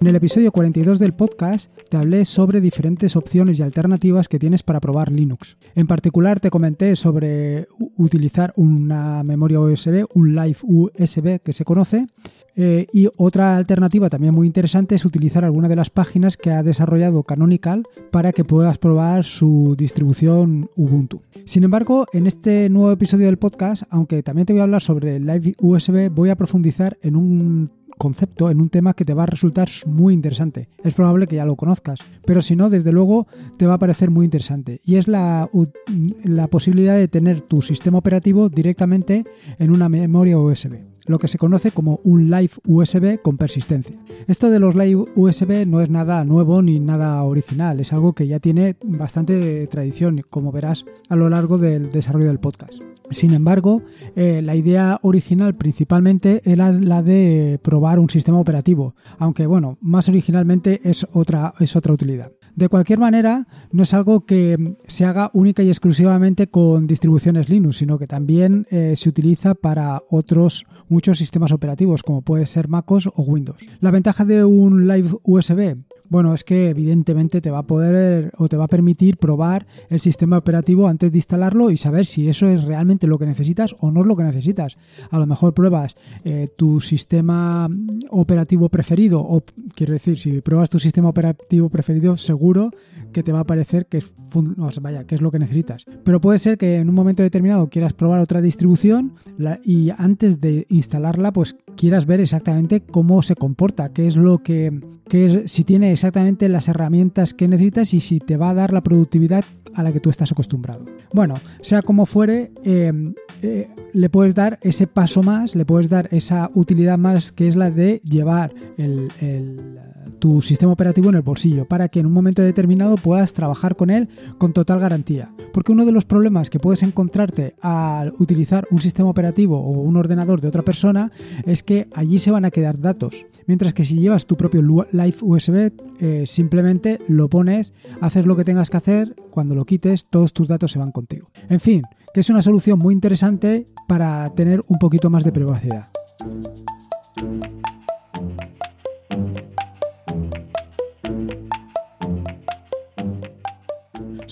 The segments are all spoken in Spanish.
En el episodio 42 del podcast te hablé sobre diferentes opciones y alternativas que tienes para probar Linux. En particular te comenté sobre utilizar una memoria USB, un Live USB que se conoce, eh, y otra alternativa también muy interesante es utilizar alguna de las páginas que ha desarrollado Canonical para que puedas probar su distribución Ubuntu. Sin embargo, en este nuevo episodio del podcast, aunque también te voy a hablar sobre Live USB, voy a profundizar en un concepto, en un tema que te va a resultar muy interesante. Es probable que ya lo conozcas, pero si no, desde luego te va a parecer muy interesante. Y es la, la posibilidad de tener tu sistema operativo directamente en una memoria USB lo que se conoce como un Live USB con persistencia. Esto de los Live USB no es nada nuevo ni nada original, es algo que ya tiene bastante tradición, como verás a lo largo del desarrollo del podcast. Sin embargo, eh, la idea original principalmente era la de probar un sistema operativo, aunque bueno, más originalmente es otra, es otra utilidad. De cualquier manera, no es algo que se haga única y exclusivamente con distribuciones Linux, sino que también eh, se utiliza para otros muchos sistemas operativos, como puede ser MacOS o Windows. La ventaja de un Live USB bueno, es que evidentemente te va a poder o te va a permitir probar el sistema operativo antes de instalarlo y saber si eso es realmente lo que necesitas o no es lo que necesitas. A lo mejor pruebas eh, tu sistema operativo preferido o quiero decir, si pruebas tu sistema operativo preferido, seguro que te va a parecer que es, vaya, que es lo que necesitas. Pero puede ser que en un momento determinado quieras probar otra distribución y antes de instalarla, pues quieras ver exactamente cómo se comporta, qué es lo que, es, si tiene exactamente las herramientas que necesitas y si te va a dar la productividad a la que tú estás acostumbrado. Bueno, sea como fuere, eh, eh, le puedes dar ese paso más, le puedes dar esa utilidad más que es la de llevar el tu sistema operativo en el bolsillo para que en un momento determinado puedas trabajar con él con total garantía. Porque uno de los problemas que puedes encontrarte al utilizar un sistema operativo o un ordenador de otra persona es que allí se van a quedar datos. Mientras que si llevas tu propio Live USB, eh, simplemente lo pones, haces lo que tengas que hacer, cuando lo quites todos tus datos se van contigo. En fin, que es una solución muy interesante para tener un poquito más de privacidad.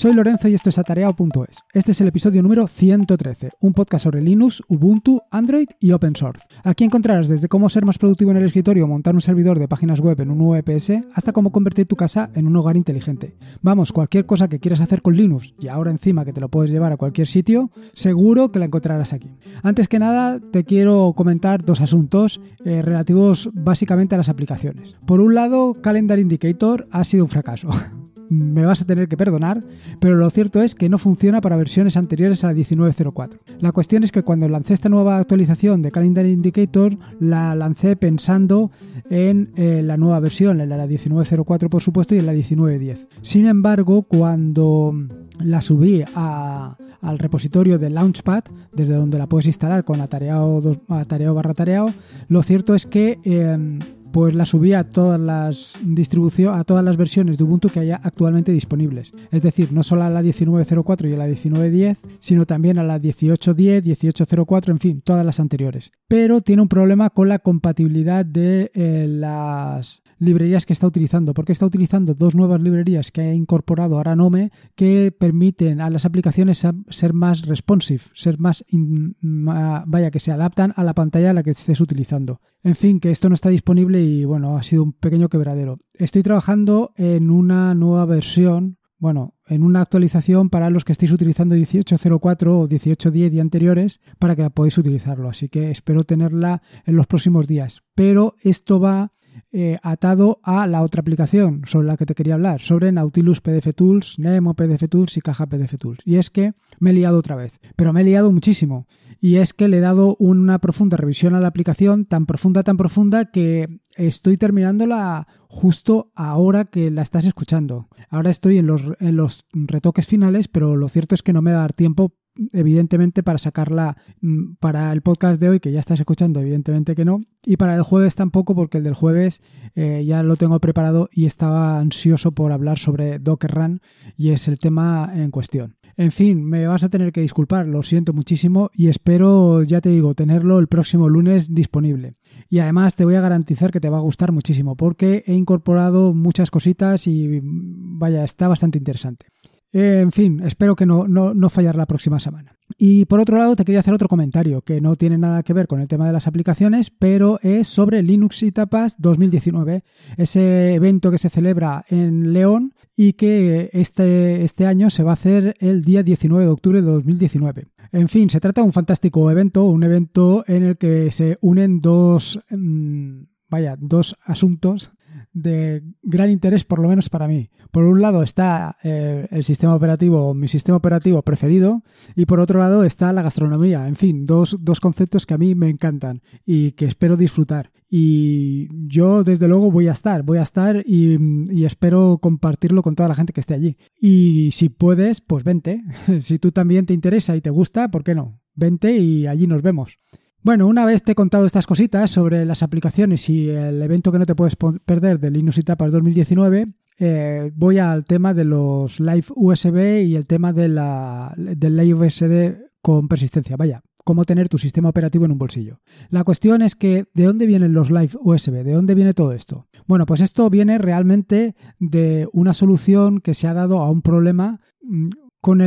Soy Lorenzo y esto es atareado.es. Este es el episodio número 113, un podcast sobre Linux, Ubuntu, Android y Open Source. Aquí encontrarás desde cómo ser más productivo en el escritorio montar un servidor de páginas web en un VPS hasta cómo convertir tu casa en un hogar inteligente. Vamos, cualquier cosa que quieras hacer con Linux y ahora encima que te lo puedes llevar a cualquier sitio, seguro que la encontrarás aquí. Antes que nada, te quiero comentar dos asuntos eh, relativos básicamente a las aplicaciones. Por un lado, Calendar Indicator ha sido un fracaso. me vas a tener que perdonar, pero lo cierto es que no funciona para versiones anteriores a la 1904. La cuestión es que cuando lancé esta nueva actualización de Calendar Indicator, la lancé pensando en eh, la nueva versión, en la 1904 por supuesto y en la 1910. Sin embargo, cuando la subí al repositorio de Launchpad, desde donde la puedes instalar con atareado, atareado barra tareado, lo cierto es que em, pues la subí a todas las distribuciones, a todas las versiones de Ubuntu que haya actualmente disponibles. Es decir, no solo a la 19.04 y a la 19.10, sino también a la 18.10, 18.04, en fin, todas las anteriores. Pero tiene un problema con la compatibilidad de eh, las librerías que está utilizando, porque está utilizando dos nuevas librerías que ha incorporado Aranome que permiten a las aplicaciones ser más responsive, ser más, vaya, que se adaptan a la pantalla a la que estés utilizando. En fin, que esto no está disponible y bueno, ha sido un pequeño quebradero. Estoy trabajando en una nueva versión bueno, en una actualización para los que estéis utilizando 18.04 o 18.10 y anteriores para que la podáis utilizarlo. Así que espero tenerla en los próximos días. Pero esto va eh, atado a la otra aplicación sobre la que te quería hablar, sobre Nautilus PDF Tools, Nemo PDF Tools y Caja PDF Tools. Y es que me he liado otra vez, pero me he liado muchísimo. Y es que le he dado una profunda revisión a la aplicación, tan profunda, tan profunda, que estoy terminándola justo ahora que la estás escuchando. Ahora estoy en los, en los retoques finales, pero lo cierto es que no me va a dar tiempo evidentemente para sacarla mm, para el podcast de hoy, que ya estás escuchando, evidentemente que no, y para el jueves tampoco, porque el del jueves eh, ya lo tengo preparado y estaba ansioso por hablar sobre Docker Run y es el tema en cuestión. En fin, me vas a tener que disculpar, lo siento muchísimo y espero, ya te digo, tenerlo el próximo lunes disponible. Y además te voy a garantizar que te va a gustar muchísimo porque he incorporado muchas cositas y vaya, está bastante interesante. En fin, espero que no, no, no fallar la próxima semana. Y por otro lado, te quería hacer otro comentario que no tiene nada que ver con el tema de las aplicaciones, pero es sobre Linux y Tapas 2019, ese evento que se celebra en León y que este, este año se va a hacer el día 19 de octubre de 2019. En fin, se trata de un fantástico evento, un evento en el que se unen dos, mm, vaya, dos asuntos de gran interés, por lo menos para mí. Por un lado está eh, el sistema operativo, mi sistema operativo preferido, y por otro lado está la gastronomía. En fin, dos, dos conceptos que a mí me encantan y que espero disfrutar. Y yo, desde luego, voy a estar, voy a estar y, y espero compartirlo con toda la gente que esté allí. Y si puedes, pues vente. si tú también te interesa y te gusta, ¿por qué no? Vente y allí nos vemos. Bueno, una vez te he contado estas cositas sobre las aplicaciones y el evento que no te puedes perder de Linux y Tapas 2019, eh, voy al tema de los Live USB y el tema de la, del Live USB con persistencia. Vaya, cómo tener tu sistema operativo en un bolsillo. La cuestión es que, ¿de dónde vienen los Live USB? ¿De dónde viene todo esto? Bueno, pues esto viene realmente de una solución que se ha dado a un problema con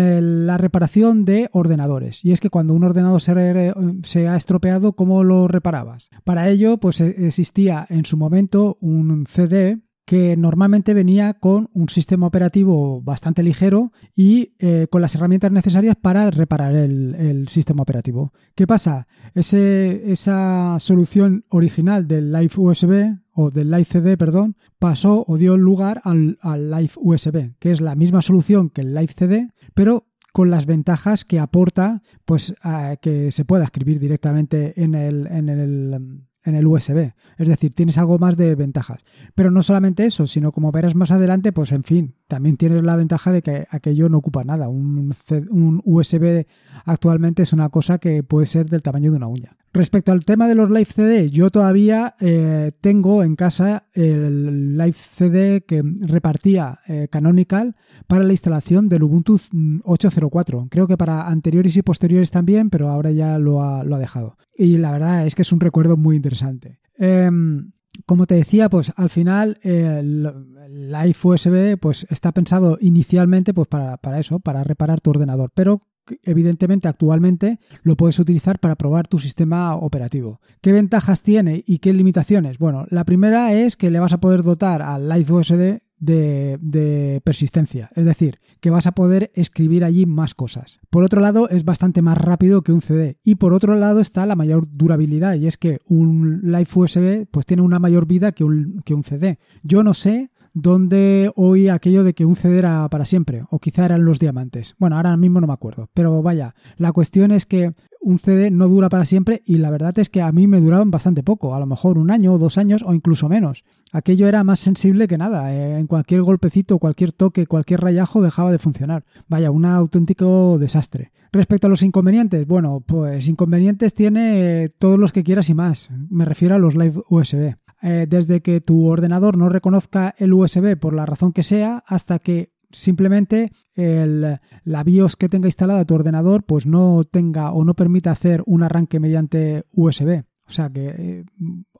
la reparación de ordenadores. Y es que cuando un ordenador se, ha estropeado, ¿cómo lo reparabas? Para ello, pues e, existía en su momento un CD que normalmente venía con un sistema operativo bastante ligero y eh, con las herramientas necesarias para reparar el, sistema operativo. ¿Qué pasa? esa solución original del Live USB o del Live CD, perdón, pasó o dio lugar al, Live USB, que es la misma solución que el Live CD, pero con las ventajas que aporta pues que se pueda escribir directamente en el en el USB. Es decir, tienes algo más de ventajas. Pero no solamente eso, sino como verás más adelante, pues en fin, también tienes la ventaja de que aquello no ocupa nada. Un, un USB actualmente es una cosa que puede ser del tamaño de una uña. Respecto al tema de los Live CD, yo todavía eh, tengo en casa el Live CD que repartía eh, Canonical para la instalación del Ubuntu 8.04. Creo que para anteriores y posteriores también, pero ahora ya lo ha, lo ha dejado. Y la verdad es que es un recuerdo muy interesante. Em, como te decía, pues al final el Live USB pues está pensado inicialmente pues para, para, eso, para reparar tu ordenador, pero evidentemente actualmente lo puedes utilizar para probar tu sistema operativo. ¿Qué ventajas tiene y qué limitaciones? Bueno, la primera es que le vas a poder dotar al Live USD de, persistencia, es decir, que vas a poder escribir allí más cosas. Por otro lado, es bastante más rápido que un CD y por otro lado está la mayor durabilidad y es que un Live USB pues tiene una mayor vida que un, que un CD. Yo no sé donde oí aquello de que un CD era para siempre, o quizá eran los diamantes. Bueno, ahora mismo no me acuerdo, pero vaya, la cuestión es que un CD no dura para siempre y la verdad es que a mí me duraban bastante poco, a lo mejor un año, dos años o incluso menos. Aquello era más sensible que nada, eh, en cualquier golpecito, cualquier toque, cualquier rayajo dejaba de funcionar. Vaya, un auténtico desastre. Respecto a los inconvenientes, bueno, pues inconvenientes tiene todos los que quieras y más. Me refiero a los Live USB. Eh, desde que tu ordenador no reconozca el USB por la razón que sea hasta que simplemente el, la BIOS que tenga instalada tu ordenador pues no tenga o no permita hacer un arranque mediante USB. O sea que eh,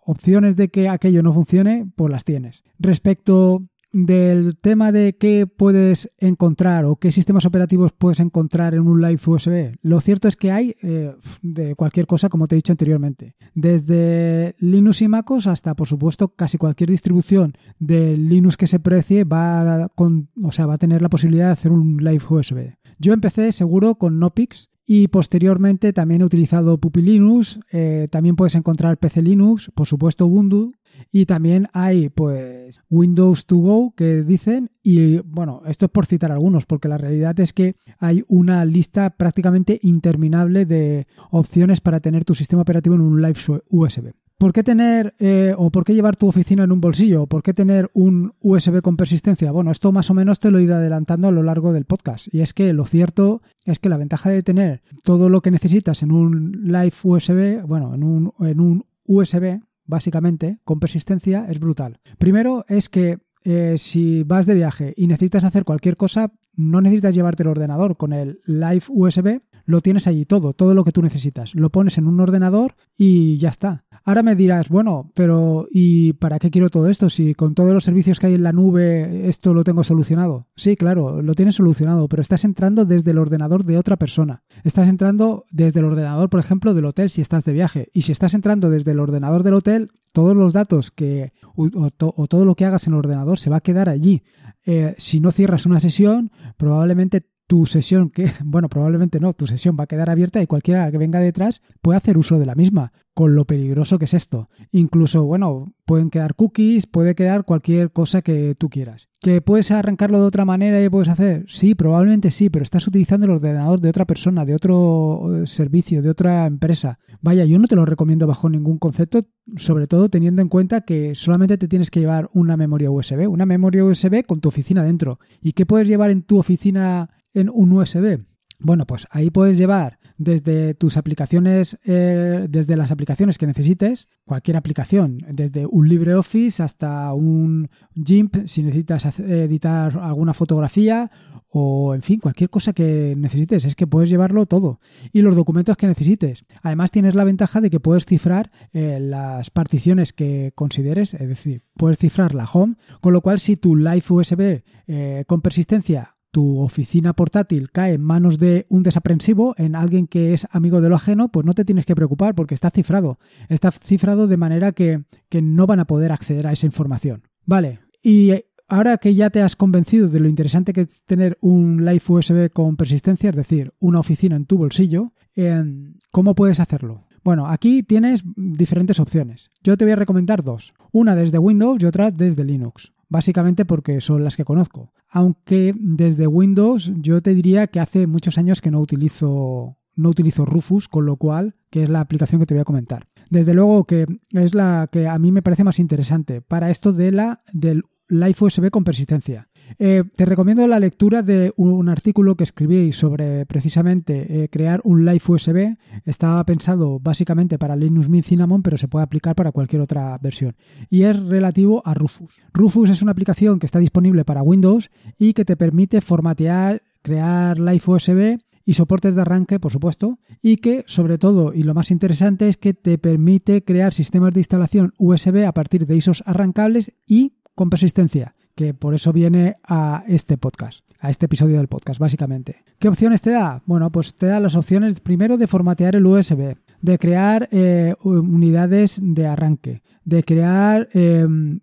opciones de que aquello no funcione, pues las tienes. Respecto del tema de qué puedes encontrar o qué sistemas operativos puedes encontrar en un Live USB. Lo cierto es que hay eh, de cualquier cosa, como te he dicho anteriormente. Desde Linux y MacOS hasta, por supuesto, casi cualquier distribución de Linux que se precie va, con, o sea, va a tener la posibilidad de hacer un Live USB. Yo empecé seguro con Nopix y posteriormente también he utilizado Puppy Linux, eh, también puedes encontrar PC Linux, por supuesto Ubuntu, y también hay pues Windows to Go que dicen y bueno, esto es por citar algunos porque la realidad es que hay una lista prácticamente interminable de opciones para tener tu sistema operativo en un Live USB. ¿Por qué tener eh, o por qué llevar tu oficina en un bolsillo? ¿Por qué tener un USB con persistencia? Bueno, esto más o menos te lo he ido adelantando a lo largo del podcast. Y es que lo cierto es que la ventaja de tener todo lo que necesitas en un Live USB, bueno, en un, en un USB, básicamente, con persistencia, es brutal. Primero es que eh, si vas de viaje y necesitas hacer cualquier cosa, no necesitas llevarte el ordenador con el Live USB, lo tienes allí todo, todo lo que tú necesitas. Lo pones en un ordenador y ya está. Ahora me dirás, bueno, pero ¿y para qué quiero todo esto? Si con todos los servicios que hay en la nube esto lo tengo solucionado. Sí, claro, lo tienes solucionado, pero estás entrando desde el ordenador de otra persona. Estás entrando desde el ordenador, por ejemplo, del hotel si estás de viaje. Y si estás entrando desde el ordenador del hotel, todos los datos que o, todo lo que hagas en el ordenador se va a quedar allí. Eh, si no cierras una sesión, probablemente tu sesión, que, bueno, probablemente no, tu sesión va a quedar abierta y cualquiera que venga detrás puede hacer uso de la misma, con lo peligroso que es esto. Incluso, bueno, pueden quedar cookies, puede quedar cualquier cosa que tú quieras. ¿Que puedes arrancarlo de otra manera y puedes hacer? Sí, probablemente sí, pero estás utilizando el ordenador de otra persona, de otro eh, servicio, de otra empresa. Vaya, yo no te lo recomiendo bajo ningún concepto, sobre todo teniendo en cuenta que solamente te tienes que llevar una memoria USB, una memoria USB con tu oficina dentro. ¿Y qué puedes llevar en tu oficina en un USB? Bueno, pues ahí puedes llevar desde tus aplicaciones, eh, desde las aplicaciones que necesites, cualquier aplicación, desde un LibreOffice hasta un GIMP si necesitas editar alguna fotografía o, en fin, cualquier cosa que necesites. Es que puedes llevarlo todo y los documentos que necesites. Además, tienes la ventaja de que puedes cifrar eh, las particiones que consideres, es decir, puedes cifrar la home, con lo cual si tu Live USB eh, con persistencia tu oficina portátil cae en manos de un desaprensivo, en alguien que es amigo de lo ajeno, pues no te tienes que preocupar porque está cifrado. Está cifrado de manera que, que no van a poder acceder a esa información. Vale, y ahora que ya te has convencido de lo interesante que es tener un Live USB con persistencia, es decir, una oficina en tu bolsillo, em, ¿cómo puedes hacerlo? Bueno, aquí tienes diferentes opciones. Yo te voy a recomendar dos. Una desde Windows y otra desde Linux básicamente porque son las que conozco. Aunque desde Windows yo te diría que hace muchos años que no utilizo no utilizo Rufus, con lo cual, que es la aplicación que te voy a comentar. Desde luego que es la que a mí me parece más interesante para esto de la del Live USB con persistencia. Eh, te recomiendo la lectura de un artículo que escribí sobre precisamente eh, crear un Live USB. Estaba pensado básicamente para Linux Mint Cinnamon, pero se puede aplicar para cualquier otra versión. Y es relativo a Rufus. Rufus es una aplicación que está disponible para Windows y que te permite formatear, crear Live USB y soportes de arranque, por supuesto, y que sobre todo, y lo más interesante, es que te permite crear sistemas de instalación USB a partir de ISOs arrancables y con persistencia que por eso viene a este podcast, a este episodio del podcast, básicamente. ¿Qué opciones te da? Bueno, pues te da las opciones primero de formatear el USB, de crear eh, unidades de arranque, de crear, em,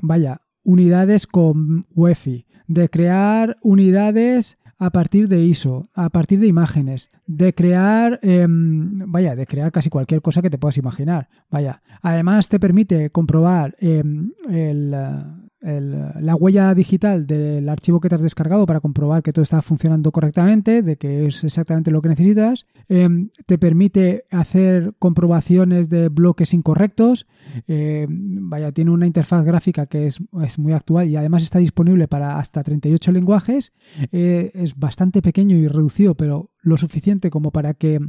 vaya, unidades con UEFI, de crear unidades a partir de ISO, a partir de imágenes, de crear, em, vaya, de crear casi cualquier cosa que te puedas imaginar. Vaya, además te permite comprobar em, la huella digital del archivo que te has descargado para comprobar que todo está funcionando correctamente, de que es exactamente lo que necesitas. Em, te permite hacer comprobaciones de bloques incorrectos. Em, vaya, tiene una interfaz gráfica que es, muy actual y además está disponible para hasta 38 lenguajes. Eh, es bastante pequeño y reducido, pero lo suficiente como para que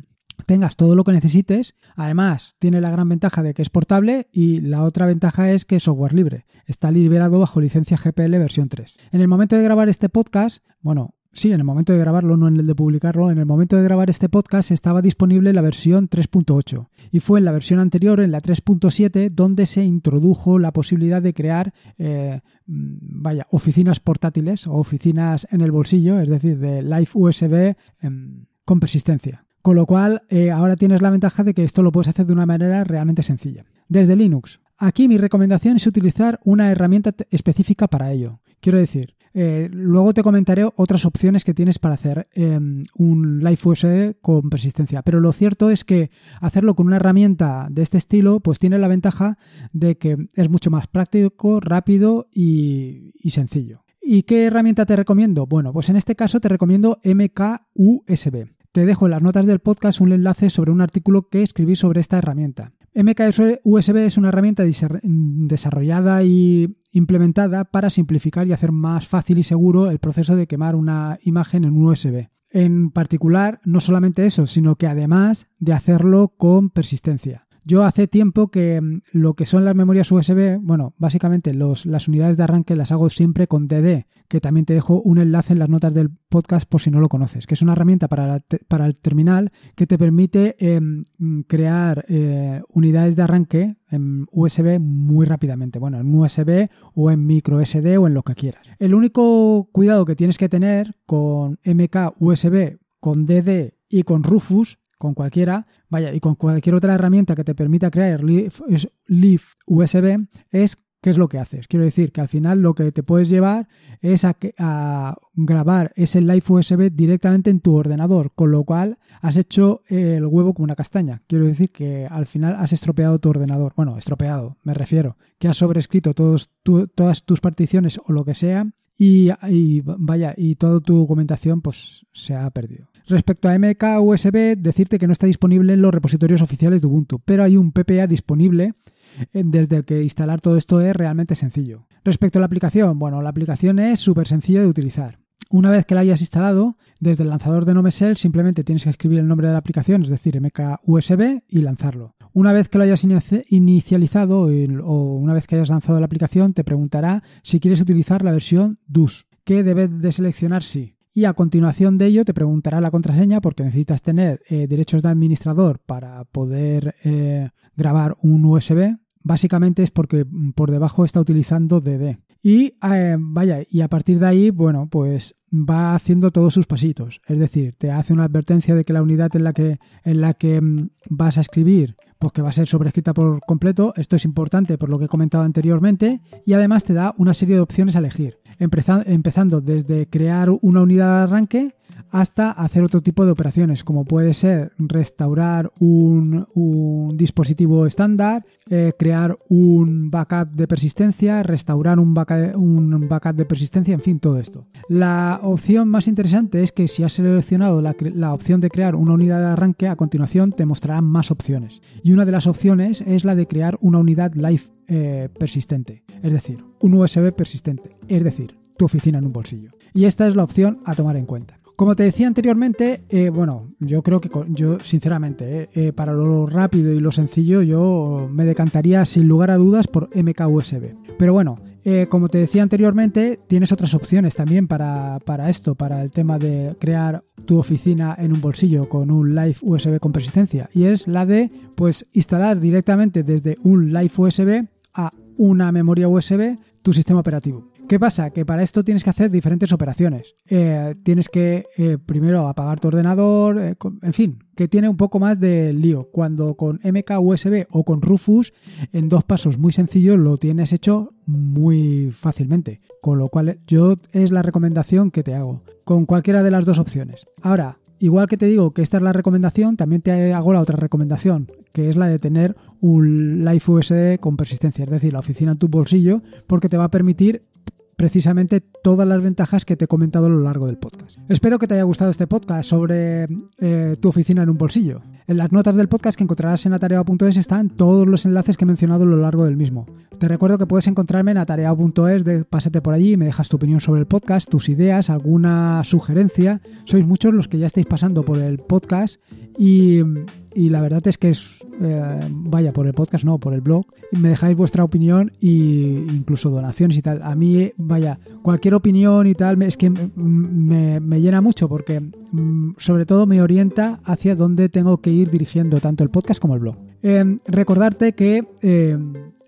tengas todo lo que necesites. Además, tiene la gran ventaja de que es portable y la otra ventaja es que es software libre. Está liberado bajo licencia GPL versión 3. En el momento de grabar este podcast, bueno, sí, en el momento de grabarlo, no en el de publicarlo, en el momento de grabar este podcast estaba disponible la versión 3.8 y fue en la versión anterior, en la 3.7, donde se introdujo la posibilidad de crear, eh, mm, vaya, oficinas portátiles o oficinas en el bolsillo, es decir, de Live USB em, con persistencia. Con lo cual, eh, ahora tienes la ventaja de que esto lo puedes hacer de una manera realmente sencilla. Desde Linux. Aquí mi recomendación es utilizar una herramienta específica para ello. Quiero decir, eh, luego te comentaré otras opciones que tienes para hacer em, un Live USB con persistencia. Pero lo cierto es que hacerlo con una herramienta de este estilo, pues tiene la ventaja de que es mucho más práctico, rápido y, y sencillo. ¿Y qué herramienta te recomiendo? Bueno, pues en este caso te recomiendo MKUSB. Te dejo en las notas del podcast un enlace sobre un artículo que escribí sobre esta herramienta. MKUSB es una herramienta desarrollada y implementada para simplificar y hacer más fácil y seguro el proceso de quemar una imagen en un USB. En particular, no solamente eso, sino que además de hacerlo con persistencia. Yo hace tiempo que mm, lo que son las memorias USB, bueno, básicamente los, las unidades de arranque las hago siempre con DD, que también te dejo un enlace en las notas del podcast por si no lo conoces, que es una herramienta para, para el terminal que te permite em, crear eh, unidades de arranque en USB muy rápidamente. Bueno, en USB o en micro SD o en lo que quieras. El único cuidado que tienes que tener con MK USB, con DD y con Rufus con cualquiera, vaya, y con cualquier otra herramienta que te permita crear Leaf USB, es ¿qué es lo que haces? Quiero decir que al final lo que te puedes llevar es a, a grabar ese Live USB directamente en tu ordenador, con lo cual has hecho el huevo como una castaña. Quiero decir que al final has estropeado tu ordenador. Bueno, estropeado, me refiero, que has sobrescrito todos todas tus particiones o lo que sea y, y, vaya, y toda tu documentación pues se ha perdido. Respecto a MK USB, decirte que no está disponible en los repositorios oficiales de Ubuntu, pero hay un PPA disponible eh, desde el que instalar todo esto es realmente sencillo. Respecto a la aplicación, bueno, la aplicación es súper sencilla de utilizar. Una vez que la hayas instalado, desde el lanzador de NoMesel simplemente tienes que escribir el nombre de la aplicación, es decir, MK USB, y lanzarlo. Una vez que lo hayas inicializado o una vez que hayas lanzado la aplicación, te preguntará si quieres utilizar la versión DUS, que debes de seleccionar sí y a continuación de ello te preguntará la contraseña porque necesitas tener eh, derechos de administrador para poder eh, grabar un USB. Básicamente es porque mm, por debajo está utilizando DD. Y eh, vaya, y a partir de ahí, bueno, pues va haciendo todos sus pasitos. Es decir, te hace una advertencia de que la unidad en la que, en la que mm, vas a escribir pues que va a ser sobrescrita por completo. Esto es importante por lo que he comentado anteriormente. Y además te da una serie de opciones a elegir empezando desde crear una unidad de arranque hasta hacer otro tipo de operaciones, como puede ser restaurar un, dispositivo estándar, eh, crear un backup de persistencia, restaurar un backup, de persistencia, en fin, todo esto. La opción más interesante es que si has seleccionado la, opción de crear una unidad de arranque, a continuación te mostrarán más opciones. Y una de las opciones es la de crear una unidad live eh, persistente, es decir, un USB persistente, es decir, tu oficina en un bolsillo. Y esta es la opción a tomar en cuenta. Como te decía anteriormente, eh, bueno, yo creo que yo sinceramente, eh, para lo rápido y lo sencillo, yo me decantaría sin lugar a dudas por MK USB. Pero bueno, como te decía anteriormente, tienes otras opciones también para, para, esto, para el tema de crear tu oficina en un bolsillo con un Live USB con persistencia. Y es la de pues instalar directamente desde un Live USB a una memoria USB tu sistema operativo. ¿Qué pasa? Que para esto tienes que hacer diferentes operaciones. Eh, tienes que eh, primero apagar tu ordenador, eh, en fin, que tiene un poco más de lío. Cuando con MK USB o con Rufus, en dos pasos muy sencillos lo tienes hecho muy fácilmente. Con lo cual yo es la recomendación que te hago, con cualquiera de las dos opciones. Ahora, Igual que te digo que esta es la recomendación, también te hago la otra recomendación, que es la de tener un Live USB con persistencia, es decir, la oficina en tu bolsillo, porque te va a permitir precisamente todas las ventajas que te he comentado a lo largo del podcast. Espero que te haya gustado este podcast sobre eh, tu oficina en un bolsillo. En las notas del podcast que encontrarás en atareado.es están todos los enlaces que he mencionado a lo largo del mismo. Te recuerdo que puedes encontrarme en atareado.es, de, pásate por allí y me dejas tu opinión sobre el podcast, tus ideas, alguna sugerencia. Sois muchos los que ya estáis pasando por el podcast y, la verdad es que es, eh, vaya, por el podcast, no, por el blog, me dejáis vuestra opinión e incluso donaciones y tal. A mí, vaya, cualquier opinión y tal, es que me, me llena mucho porque mm, sobre todo me orienta hacia dónde tengo que ir dirigiendo tanto el podcast como el blog. Eh, recordarte que eh,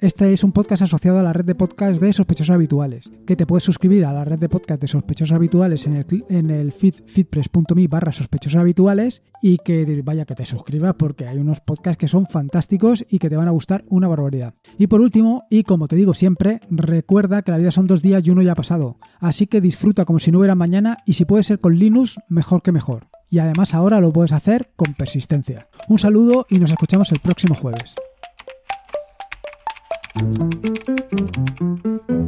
este es un podcast asociado a la red de podcast de sospechosos habituales, que te puedes suscribir a la red de podcast de sospechosos habituales en el, en el feed feedpress.me barra sospechosos habituales y que vaya que te suscribas porque hay unos podcasts que son fantásticos y que te van a gustar una barbaridad. Y por último, y como te digo siempre, recuerda que la vida son dos días y uno ya ha pasado, así que disfruta como si no hubiera mañana y si puede ser con Linux, mejor que mejor. Y además ahora lo puedes hacer con persistencia. Un saludo y nos escuchamos el próximo jueves. うん。